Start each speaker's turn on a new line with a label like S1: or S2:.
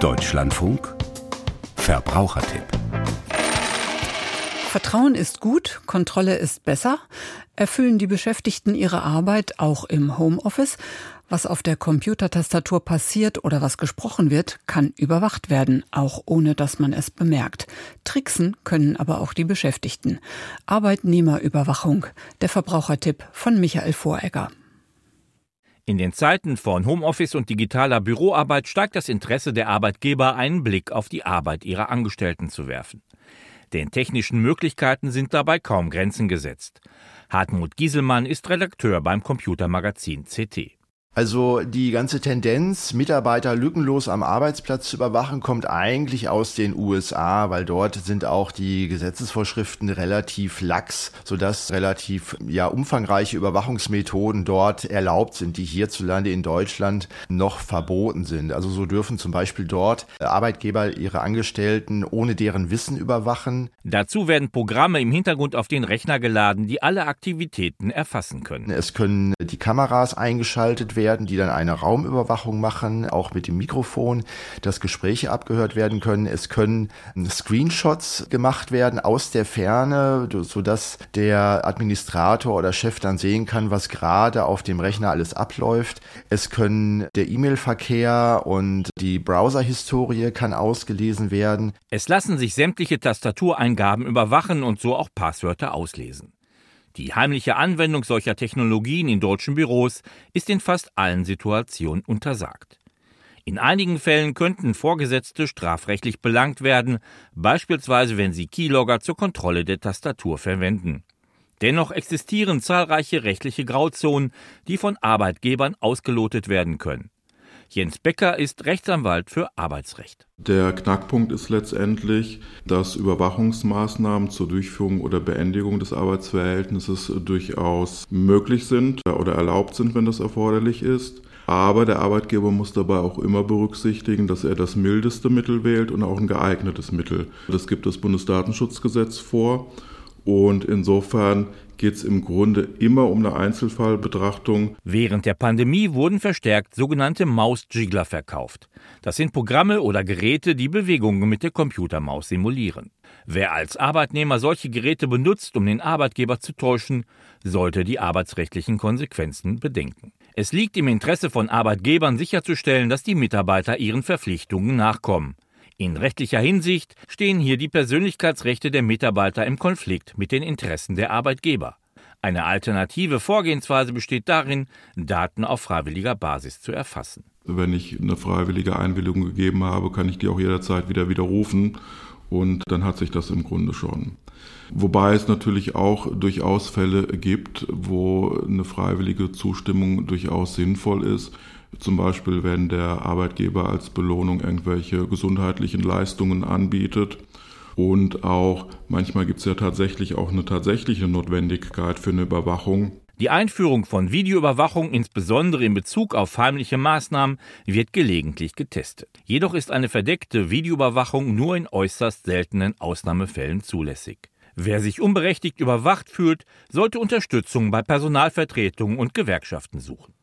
S1: Deutschlandfunk Verbrauchertipp
S2: Vertrauen ist gut, Kontrolle ist besser. Erfüllen die Beschäftigten ihre Arbeit auch im Homeoffice? Was auf der Computertastatur passiert oder was gesprochen wird, kann überwacht werden, auch ohne dass man es bemerkt. Tricksen können aber auch die Beschäftigten. Arbeitnehmerüberwachung. Der Verbrauchertipp von Michael Voregger.
S3: In den Zeiten von Homeoffice und digitaler Büroarbeit steigt das Interesse der Arbeitgeber, einen Blick auf die Arbeit ihrer Angestellten zu werfen. Den technischen Möglichkeiten sind dabei kaum Grenzen gesetzt. Hartmut Gieselmann ist Redakteur beim Computermagazin CT.
S4: Also die ganze Tendenz, Mitarbeiter lückenlos am Arbeitsplatz zu überwachen, kommt eigentlich aus den USA, weil dort sind auch die Gesetzesvorschriften relativ lax, sodass relativ ja umfangreiche Überwachungsmethoden dort erlaubt sind, die hierzulande in Deutschland noch verboten sind. Also so dürfen zum Beispiel dort Arbeitgeber ihre Angestellten ohne deren Wissen überwachen.
S3: Dazu werden Programme im Hintergrund auf den Rechner geladen, die alle Aktivitäten erfassen können.
S4: Es können die Kameras eingeschaltet werden werden, die dann eine Raumüberwachung machen, auch mit dem Mikrofon, dass Gespräche abgehört werden können. Es können Screenshots gemacht werden aus der Ferne, sodass der Administrator oder Chef dann sehen kann, was gerade auf dem Rechner alles abläuft. Es können der E-Mail-Verkehr und die Browser-Historie kann ausgelesen werden.
S3: Es lassen sich sämtliche Tastatureingaben überwachen und so auch Passwörter auslesen. Die heimliche Anwendung solcher Technologien in deutschen Büros ist in fast allen Situationen untersagt. In einigen Fällen könnten Vorgesetzte strafrechtlich belangt werden, beispielsweise wenn sie Keylogger zur Kontrolle der Tastatur verwenden. Dennoch existieren zahlreiche rechtliche Grauzonen, die von Arbeitgebern ausgelotet werden können. Jens Becker ist Rechtsanwalt für Arbeitsrecht.
S5: Der Knackpunkt ist letztendlich, dass Überwachungsmaßnahmen zur Durchführung oder Beendigung des Arbeitsverhältnisses durchaus möglich sind oder erlaubt sind, wenn das erforderlich ist. Aber der Arbeitgeber muss dabei auch immer berücksichtigen, dass er das mildeste Mittel wählt und auch ein geeignetes Mittel. Das gibt das Bundesdatenschutzgesetz vor. Und insofern geht es im Grunde immer um eine Einzelfallbetrachtung.
S3: Während der Pandemie wurden verstärkt sogenannte Mausjiggler verkauft. Das sind Programme oder Geräte, die Bewegungen mit der Computermaus simulieren. Wer als Arbeitnehmer solche Geräte benutzt, um den Arbeitgeber zu täuschen, sollte die arbeitsrechtlichen Konsequenzen bedenken. Es liegt im Interesse von Arbeitgebern sicherzustellen, dass die Mitarbeiter ihren Verpflichtungen nachkommen. In rechtlicher Hinsicht stehen hier die Persönlichkeitsrechte der Mitarbeiter im Konflikt mit den Interessen der Arbeitgeber. Eine alternative Vorgehensweise besteht darin, Daten auf freiwilliger Basis zu erfassen.
S5: Wenn ich eine freiwillige Einwilligung gegeben habe, kann ich die auch jederzeit wieder widerrufen und dann hat sich das im Grunde schon. Wobei es natürlich auch durchaus Fälle gibt, wo eine freiwillige Zustimmung durchaus sinnvoll ist. Zum Beispiel, wenn der Arbeitgeber als Belohnung irgendwelche gesundheitlichen Leistungen anbietet. Und auch manchmal gibt es ja tatsächlich auch eine tatsächliche Notwendigkeit für eine Überwachung.
S3: Die Einführung von Videoüberwachung, insbesondere in Bezug auf heimliche Maßnahmen, wird gelegentlich getestet. Jedoch ist eine verdeckte Videoüberwachung nur in äußerst seltenen Ausnahmefällen zulässig. Wer sich unberechtigt überwacht fühlt, sollte Unterstützung bei Personalvertretungen und Gewerkschaften suchen.